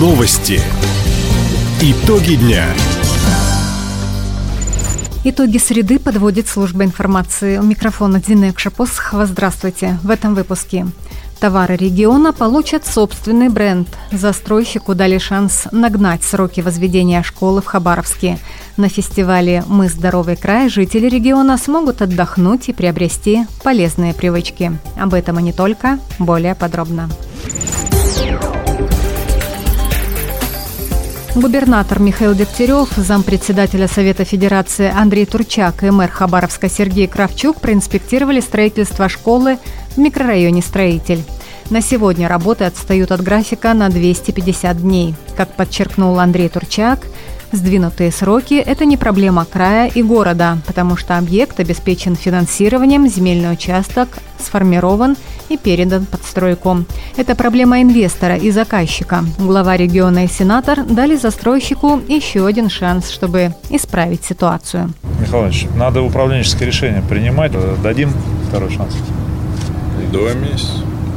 Новости. Итоги дня. Итоги среды подводит служба информации. У микрофона Динек Шапосхова. Здравствуйте. В этом выпуске. Товары региона получат собственный бренд. Застройщику дали шанс нагнать сроки возведения школы в Хабаровске. На фестивале «Мы здоровый край» жители региона смогут отдохнуть и приобрести полезные привычки. Об этом и не только, более подробно. Губернатор Михаил Дегтярев, зампредседателя Совета Федерации Андрей Турчак и мэр Хабаровска Сергей Кравчук проинспектировали строительство школы в микрорайоне «Строитель». На сегодня работы отстают от графика на 250 дней. Как подчеркнул Андрей Турчак, Сдвинутые сроки – это не проблема края и города, потому что объект обеспечен финансированием, земельный участок сформирован и передан под стройку. Это проблема инвестора и заказчика. Глава региона и сенатор дали застройщику еще один шанс, чтобы исправить ситуацию. Михайлович, надо управленческое решение принимать. Дадим второй шанс. Два месяца.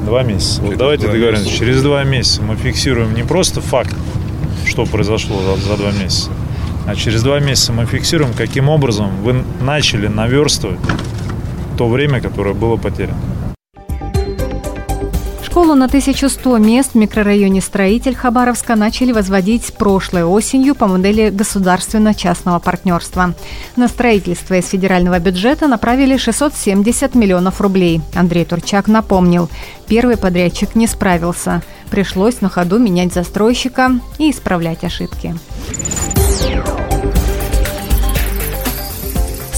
Два месяца. Через вот давайте договоримся. месяца. Через два месяца мы фиксируем не просто факт, что произошло за, за два месяца, а через два месяца мы фиксируем, каким образом вы начали наверстывать то время, которое было потеряно. Школу на 1100 мест в микрорайоне «Строитель» Хабаровска начали возводить прошлой осенью по модели государственно-частного партнерства. На строительство из федерального бюджета направили 670 миллионов рублей. Андрей Турчак напомнил, первый подрядчик не справился. Пришлось на ходу менять застройщика и исправлять ошибки.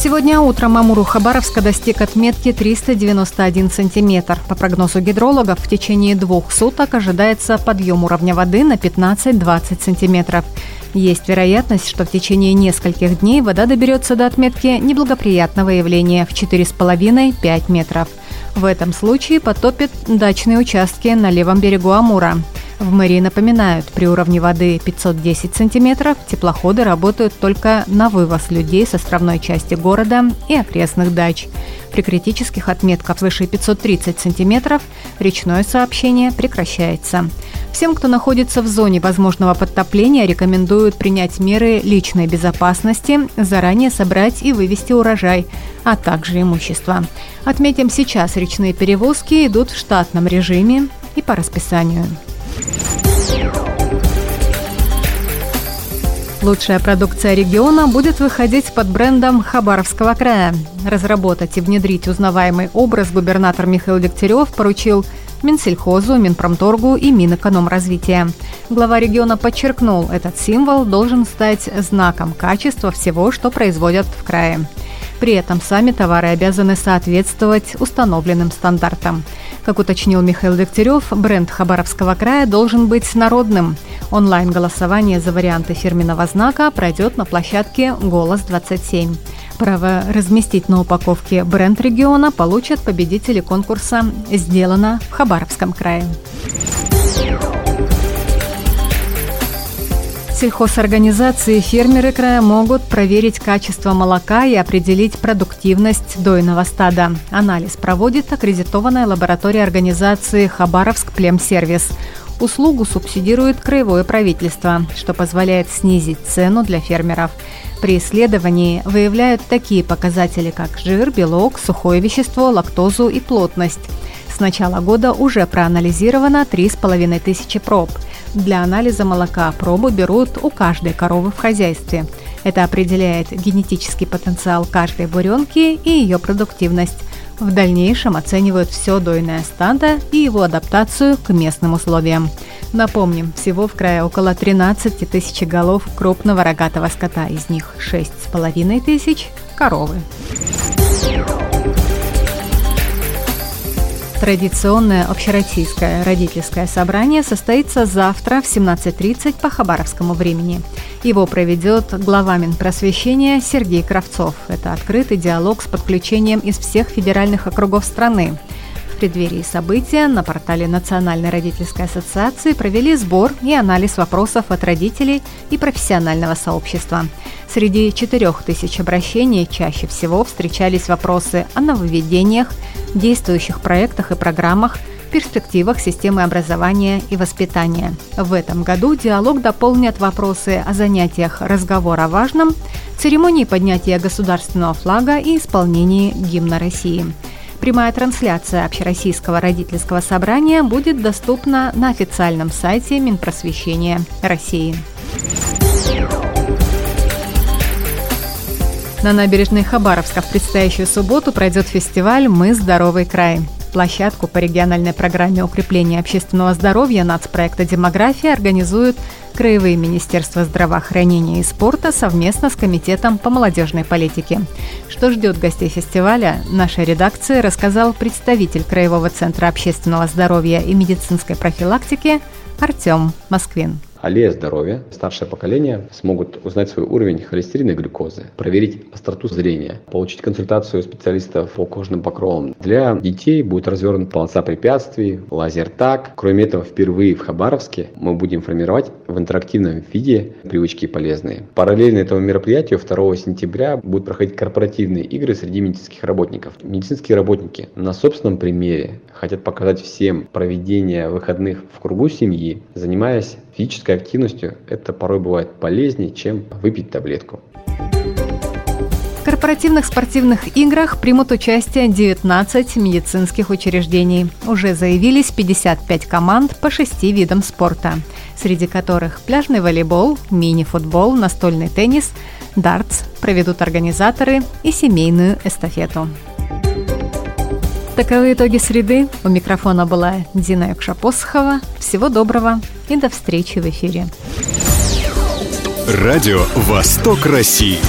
Сегодня утром Амуру Хабаровска достиг отметки 391 сантиметр. По прогнозу гидрологов, в течение двух суток ожидается подъем уровня воды на 15-20 сантиметров. Есть вероятность, что в течение нескольких дней вода доберется до отметки неблагоприятного явления в 4,5-5 метров. В этом случае потопит дачные участки на левом берегу Амура. В мэрии напоминают, при уровне воды 510 сантиметров теплоходы работают только на вывоз людей с островной части города и окрестных дач. При критических отметках свыше 530 сантиметров речное сообщение прекращается. Всем, кто находится в зоне возможного подтопления, рекомендуют принять меры личной безопасности, заранее собрать и вывести урожай, а также имущество. Отметим, сейчас речные перевозки идут в штатном режиме и по расписанию. Лучшая продукция региона будет выходить под брендом Хабаровского края. Разработать и внедрить узнаваемый образ губернатор Михаил Дегтярев поручил Минсельхозу, Минпромторгу и Минэкономразвития. Глава региона подчеркнул, этот символ должен стать знаком качества всего, что производят в крае. При этом сами товары обязаны соответствовать установленным стандартам. Как уточнил Михаил Дегтярев, бренд Хабаровского края должен быть народным. Онлайн-голосование за варианты фирменного знака пройдет на площадке «Голос-27». Право разместить на упаковке бренд региона получат победители конкурса «Сделано в Хабаровском крае». Сельхозорганизации и фермеры края могут проверить качество молока и определить продуктивность дойного стада. Анализ проводит аккредитованная лаборатория организации «Хабаровск Племсервис». Услугу субсидирует краевое правительство, что позволяет снизить цену для фермеров. При исследовании выявляют такие показатели, как жир, белок, сухое вещество, лактозу и плотность. С начала года уже проанализировано 3,5 тысячи проб. Для анализа молока пробу берут у каждой коровы в хозяйстве. Это определяет генетический потенциал каждой буренки и ее продуктивность. В дальнейшем оценивают все дойное стадо и его адаптацию к местным условиям. Напомним, всего в крае около 13 тысяч голов крупного рогатого скота, из них 6,5 тысяч – коровы. Традиционное общероссийское родительское собрание состоится завтра в 17.30 по хабаровскому времени. Его проведет глава Минпросвещения Сергей Кравцов. Это открытый диалог с подключением из всех федеральных округов страны. В преддверии события на портале Национальной родительской ассоциации провели сбор и анализ вопросов от родителей и профессионального сообщества. Среди 4000 обращений чаще всего встречались вопросы о нововведениях, действующих проектах и программах, перспективах системы образования и воспитания. В этом году диалог дополнят вопросы о занятиях «Разговор о важном», церемонии поднятия государственного флага и исполнении гимна России. Прямая трансляция Общероссийского родительского собрания будет доступна на официальном сайте Минпросвещения России. На набережной Хабаровска в предстоящую субботу пройдет фестиваль «Мы здоровый край». Площадку по региональной программе укрепления общественного здоровья нацпроекта «Демография» организуют Краевые Министерства здравоохранения и спорта совместно с Комитетом по молодежной политике. Что ждет гостей фестиваля, наша редакция рассказал представитель Краевого центра общественного здоровья и медицинской профилактики Артем Москвин. Аллея здоровья, старшее поколение смогут узнать свой уровень холестерина и глюкозы, проверить остроту зрения, получить консультацию специалистов по кожным покровам. Для детей будет развернут полоса препятствий, лазер-так. Кроме этого, впервые в Хабаровске мы будем формировать в интерактивном виде привычки полезные. Параллельно этому мероприятию 2 сентября будут проходить корпоративные игры среди медицинских работников. Медицинские работники на собственном примере хотят показать всем проведение выходных в кругу семьи, занимаясь физической активностью. Это порой бывает полезнее, чем выпить таблетку. В корпоративных спортивных играх примут участие 19 медицинских учреждений. Уже заявились 55 команд по шести видам спорта, среди которых пляжный волейбол, мини-футбол, настольный теннис, дартс проведут организаторы и семейную эстафету. Таковы итоги среды. У микрофона была Дина Юкшапосхова. Всего доброго и до встречи в эфире. Радио «Восток России».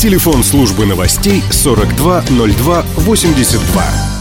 Телефон службы новостей 420282.